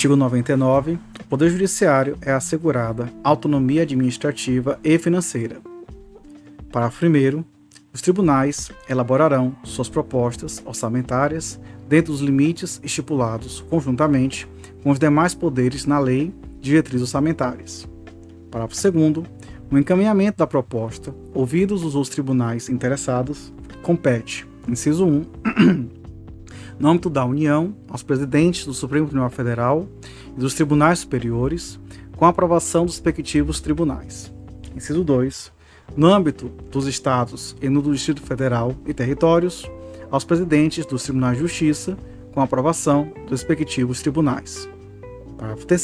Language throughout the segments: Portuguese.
Artigo 99. O Poder Judiciário é assegurada autonomia administrativa e financeira. Parágrafo 1. Os tribunais elaborarão suas propostas orçamentárias dentro dos limites estipulados conjuntamente com os demais poderes na lei diretrizes orçamentárias. Parágrafo 2. O encaminhamento da proposta, ouvidos os outros tribunais interessados, compete, inciso 1, no âmbito da União, aos presidentes do Supremo Tribunal Federal e dos tribunais superiores, com aprovação dos respectivos tribunais. Inciso 2. No âmbito dos estados e no do Distrito Federal e territórios, aos presidentes dos tribunais de justiça, com aprovação dos respectivos tribunais. Parágrafo 3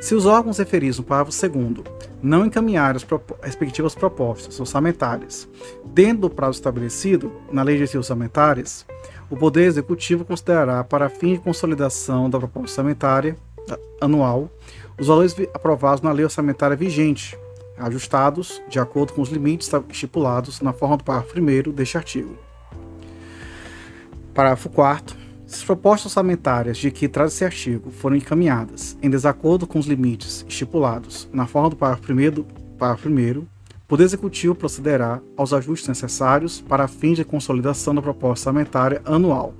se os órgãos referidos no parágrafo 2 não encaminharem as respectivas propostas orçamentárias dentro do prazo estabelecido na Lei de Diretrizes Orçamentárias, o Poder Executivo considerará, para fim de consolidação da proposta orçamentária anual, os valores aprovados na Lei Orçamentária vigente, ajustados de acordo com os limites estipulados na forma do parágrafo 1 deste artigo. Parágrafo 4 se as propostas orçamentárias de que trata esse artigo forem encaminhadas em desacordo com os limites estipulados na forma do parágrafo 1 do parágrafo 1, o Poder Executivo procederá aos ajustes necessários para fins de consolidação da proposta orçamentária anual.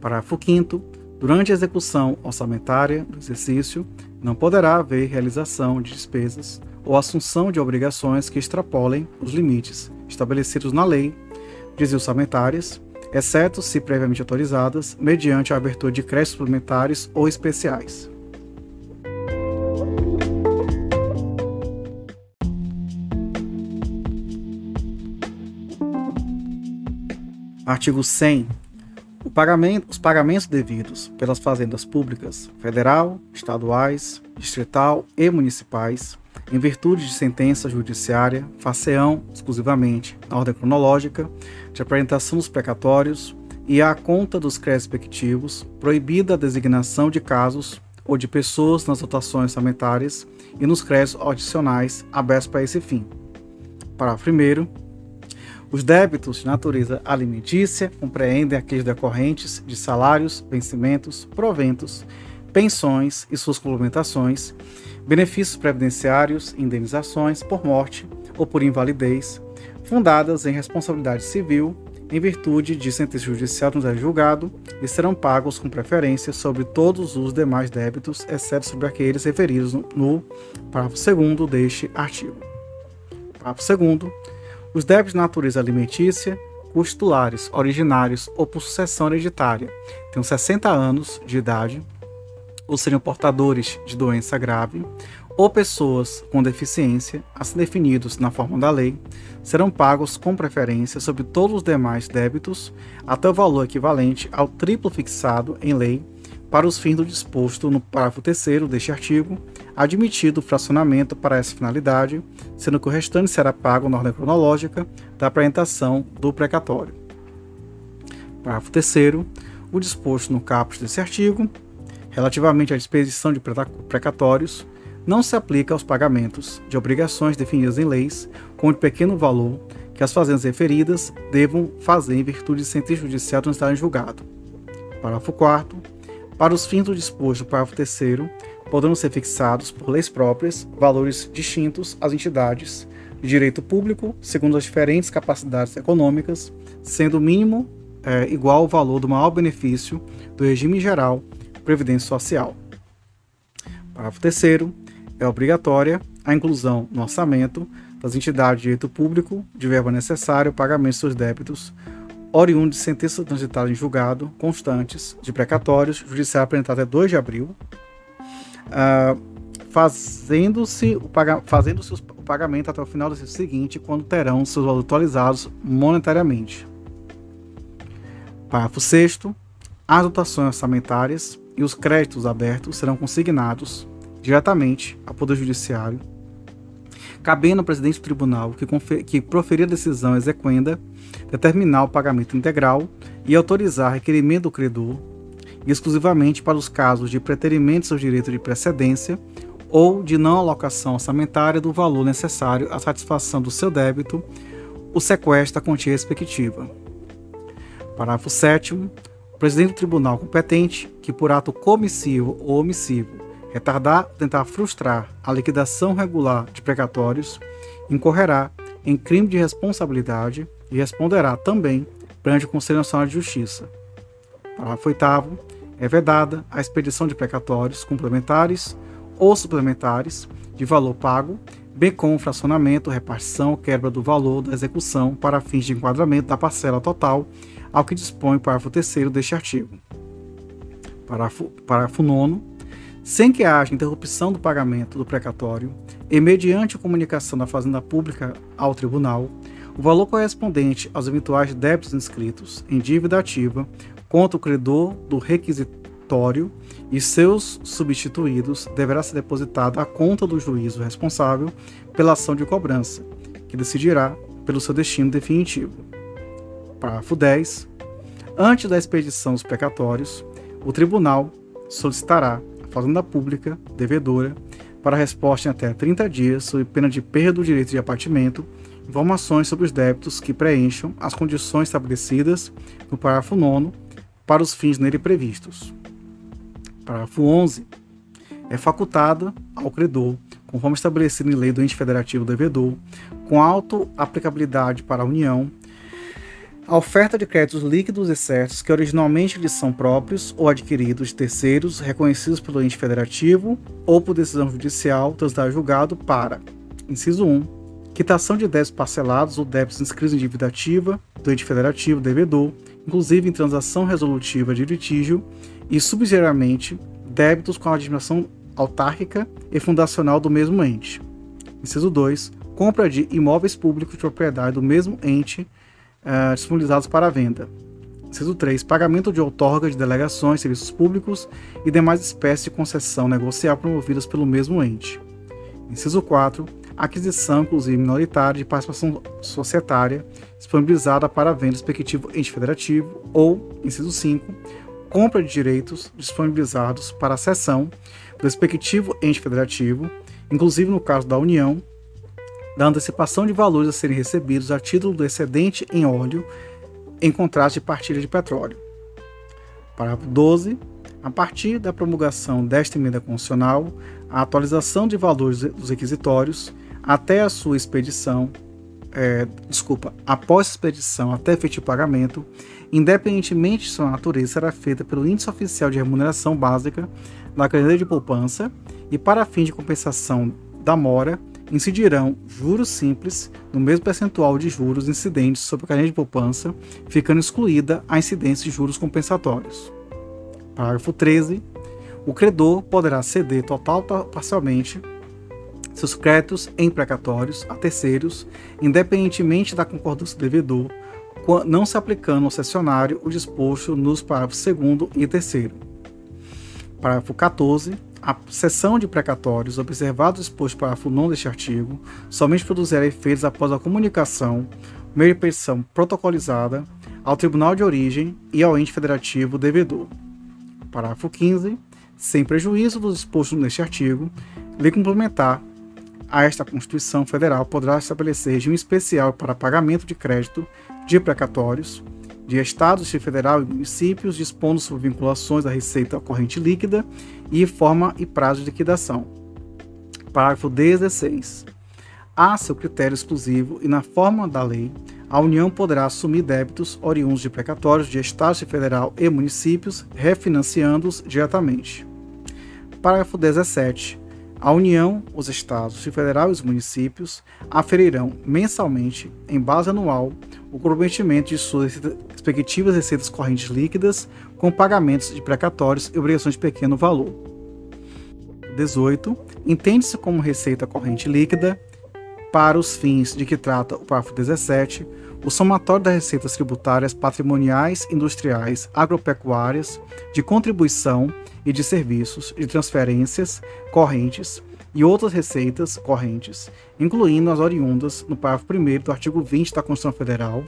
Parágrafo 5 Durante a execução orçamentária do exercício, não poderá haver realização de despesas ou assunção de obrigações que extrapolem os limites estabelecidos na lei de orçamentárias exceto se previamente autorizadas, mediante a abertura de créditos suplementares ou especiais. Artigo 100. Pagamento, os pagamentos devidos pelas fazendas públicas, federal, estaduais, distrital e municipais, em virtude de sentença judiciária, faceão exclusivamente na ordem cronológica de apresentação dos precatórios e à conta dos créditos respectivos, proibida a designação de casos ou de pessoas nas dotações orçamentárias e nos créditos adicionais abertos para esse fim. Parágrafo 1. Os débitos de natureza alimentícia compreendem aqueles decorrentes de salários, vencimentos, proventos, pensões e suas complementações, benefícios previdenciários, indenizações por morte ou por invalidez, fundadas em responsabilidade civil em virtude de sentença judicial no julgado e serão pagos com preferência sobre todos os demais débitos, exceto sobre aqueles referidos no, no parágrafo 2 deste artigo. Parágrafo 2 Os débitos de natureza alimentícia, cujos titulares originários ou por sucessão hereditária tenham 60 anos de idade ou seriam portadores de doença grave, ou pessoas com deficiência, assim definidos na forma da lei, serão pagos com preferência sobre todos os demais débitos até o valor equivalente ao triplo fixado em lei para os fins do disposto no parágrafo 3 deste artigo, admitido o fracionamento para essa finalidade, sendo que o restante será pago na ordem cronológica da apresentação do precatório. Parágrafo 3 o disposto no caput desse artigo relativamente à disposição de precatórios, não se aplica aos pagamentos de obrigações definidas em leis com de pequeno valor que as fazendas referidas devam fazer em virtude de sentença judicial não estarem julgado. Parágrafo 4 Para os fins do disposto do parágrafo 3 poderão ser fixados por leis próprias valores distintos às entidades de direito público segundo as diferentes capacidades econômicas, sendo o mínimo é, igual ao valor do maior benefício do regime geral Previdência Social. Parágrafo 3 é obrigatória a inclusão no orçamento das entidades de direito público de verba necessária ao pagamento de seus débitos oriundos de sentenças transitadas em julgado constantes de precatórios judiciais apresentados até 2 de abril, uh, fazendo-se o, paga fazendo o pagamento até o final do seguinte, quando terão seus valores atualizados monetariamente. Parágrafo 6 as dotações orçamentárias e os créditos abertos serão consignados diretamente ao Poder Judiciário, cabendo ao presidente do tribunal que, que proferir a decisão exequenda determinar o pagamento integral e autorizar requerimento do credor exclusivamente para os casos de preterimento seu direito de precedência ou de não alocação orçamentária do valor necessário à satisfação do seu débito, o sequestro da quantia respectiva. Parágrafo 7 presidente do tribunal competente, que por ato comissivo ou omissivo retardar ou tentar frustrar a liquidação regular de precatórios, incorrerá em crime de responsabilidade e responderá também perante o Conselho Nacional de Justiça. Parágrafo 8 é vedada a expedição de precatórios complementares ou suplementares de valor pago, bem como fracionamento, repartição ou quebra do valor da execução para fins de enquadramento da parcela total ao que dispõe o parágrafo 3 deste artigo. Parágrafo, parágrafo 9 sem que haja interrupção do pagamento do precatório e mediante comunicação da Fazenda Pública ao Tribunal, o valor correspondente aos eventuais débitos inscritos em dívida ativa contra o credor do requisitório e seus substituídos deverá ser depositado à conta do juízo responsável pela ação de cobrança, que decidirá pelo seu destino definitivo. Parágrafo 10. Antes da expedição dos precatórios, o tribunal solicitará à Fazenda Pública devedora para resposta em até 30 dias, sob pena de perda do direito de apartimento, informações sobre os débitos que preencham as condições estabelecidas no parágrafo 9 para os fins nele previstos. Parágrafo 11. É facultada ao credor, conforme estabelecido em lei do ente federativo devedor, com auto-aplicabilidade para a União, a oferta de créditos líquidos e certos que originalmente lhes são próprios ou adquiridos de terceiros reconhecidos pelo ente federativo ou por decisão judicial transitar julgado para, inciso 1, quitação de débitos parcelados ou débitos inscritos em dívida ativa do ente federativo devedor, inclusive em transação resolutiva de litígio e, subsidiariamente, débitos com a administração autárquica e fundacional do mesmo ente. Inciso 2, compra de imóveis públicos de propriedade do mesmo ente uh, disponibilizados para venda. Inciso 3. Pagamento de outorga de delegações, serviços públicos e demais espécies de concessão negocial promovidas pelo mesmo ente. Inciso 4. Aquisição, inclusive minoritária, de participação societária disponibilizada para venda respectivo ente federativo. Ou, inciso 5. Compra de direitos disponibilizados para a cessão do respectivo ente federativo, inclusive no caso da União, da antecipação de valores a serem recebidos a título do excedente em óleo em contraste de partilha de petróleo. Parágrafo 12. A partir da promulgação desta emenda constitucional, a atualização de valores dos requisitórios até a sua expedição, é, desculpa, após a expedição até efetivo pagamento, independentemente de sua natureza, será feita pelo Índice Oficial de Remuneração Básica da cadeia de poupança e para fim de compensação da mora, incidirão juros simples no mesmo percentual de juros incidentes sobre a caderneta de poupança, ficando excluída a incidência de juros compensatórios. Parágrafo 13. O credor poderá ceder total ou parcialmente seus créditos em precatórios a terceiros, independentemente da concordância do devedor, não se aplicando ao cessionário o disposto nos parágrafos 2 e 3. Parágrafo 14 a sessão de precatórios, observado o exposto para a 9 deste artigo, somente produzirá efeitos após a comunicação, meio de petição protocolizada, ao Tribunal de Origem e ao ente federativo devedor. Parágrafo 15. Sem prejuízo do disposto neste artigo, lei complementar a esta Constituição Federal poderá estabelecer regime especial para pagamento de crédito de precatórios de estados, de federal e municípios, dispondo sobre vinculações da receita corrente líquida e forma e prazo de liquidação. Parágrafo 16. A seu critério exclusivo e na forma da lei, a União poderá assumir débitos oriundos de precatórios de estados, de federal e municípios, refinanciando-os diretamente. Parágrafo 17. A União, os estados, o federal e os municípios aferirão mensalmente, em base anual, o comprometimento de suas respectivas receitas correntes líquidas com pagamentos de precatórios e obrigações de pequeno valor. 18. Entende-se como receita corrente líquida, para os fins de que trata o parágrafo 17, o somatório das receitas tributárias patrimoniais, industriais, agropecuárias, de contribuição e de serviços, de transferências correntes e outras receitas correntes, incluindo as oriundas no parágrafo 1 do artigo 20 da Constituição Federal,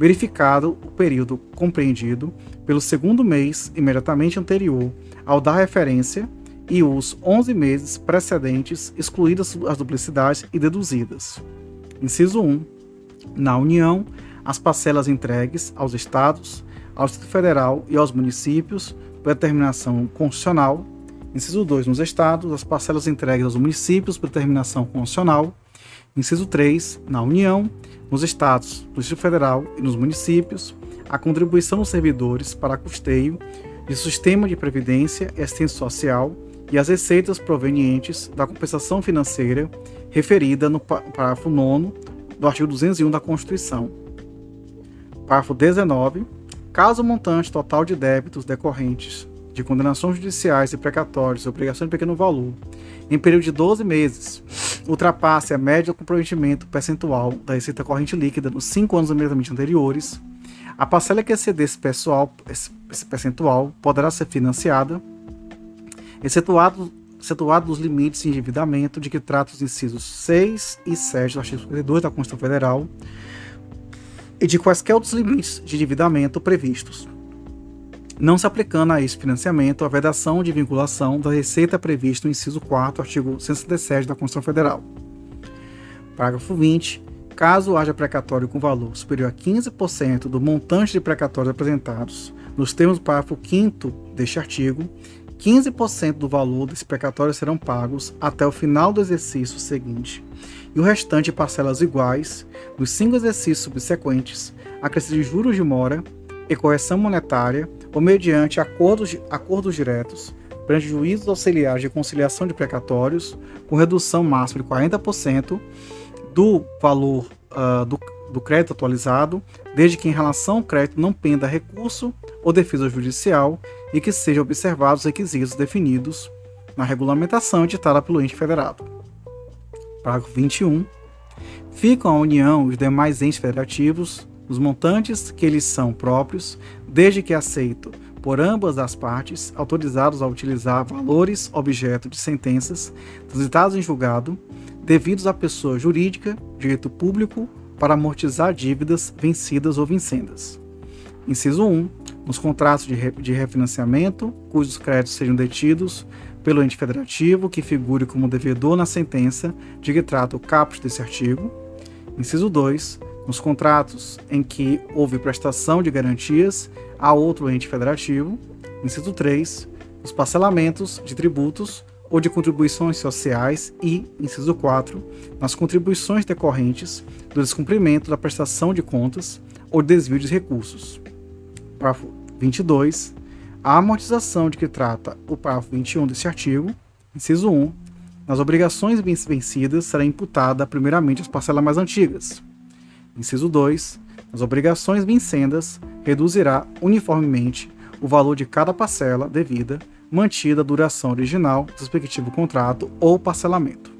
verificado o período compreendido pelo segundo mês imediatamente anterior ao da referência e os 11 meses precedentes, excluídas as duplicidades e deduzidas. Inciso 1. Na União, as parcelas entregues aos Estados ao Distrito Federal e aos municípios por determinação constitucional. Inciso 2, nos estados, as parcelas entregues aos municípios por determinação constitucional. Inciso 3, na União, nos estados, no Distrito Federal e nos municípios, a contribuição dos servidores para custeio de sistema de previdência e assistência social e as receitas provenientes da compensação financeira referida no parágrafo 9 do artigo 201 da Constituição. Parágrafo 19. Caso o montante total de débitos decorrentes de condenações judiciais e precatórios obrigações de pequeno valor em período de 12 meses ultrapasse a média do comprometimento percentual da receita corrente líquida nos 5 anos imediatamente anteriores, a parcela que exceder esse, pessoal, esse percentual poderá ser financiada, excetuado os limites de endividamento de que trata os incisos 6 e 7 do artigo 52 da Constituição Federal e de quaisquer outros limites de endividamento previstos, não se aplicando a este financiamento a vedação de vinculação da receita prevista no inciso 4 artigo 167 da Constituição Federal. Parágrafo 20. Caso haja precatório com valor superior a 15% do montante de precatórios apresentados nos termos do parágrafo 5 deste artigo, 15% do valor desse precatório serão pagos até o final do exercício seguinte, e o restante parcelas iguais nos cinco exercícios subsequentes, acrescido de juros de mora e correção monetária ou mediante acordos, acordos diretos perante juízos auxiliares de conciliação de precatórios, com redução máxima de 40% do valor uh, do, do crédito atualizado, desde que em relação ao crédito não penda recurso ou defesa judicial e que sejam observados os requisitos definidos na regulamentação editada pelo ente federado. Parágrafo 21. Ficam a União e os demais entes federativos os montantes que eles são próprios, desde que aceito por ambas as partes, autorizados a utilizar valores objeto de sentenças transitados em julgado, devidos à pessoa jurídica, direito público, para amortizar dívidas vencidas ou vincendas. Inciso 1 nos contratos de, re, de refinanciamento, cujos créditos sejam detidos pelo ente federativo que figure como devedor na sentença de que trata o caput desse artigo. Inciso 2. Nos contratos em que houve prestação de garantias a outro ente federativo. Inciso 3. Nos parcelamentos de tributos ou de contribuições sociais e, inciso 4, nas contribuições decorrentes do descumprimento da prestação de contas ou desvio de recursos. Parágrafo 22, a amortização de que trata o parágrafo 21 deste artigo, inciso 1, nas obrigações vencidas será imputada primeiramente as parcelas mais antigas. Inciso 2, nas obrigações vincendas reduzirá uniformemente o valor de cada parcela devida, mantida a duração original do respectivo contrato ou parcelamento.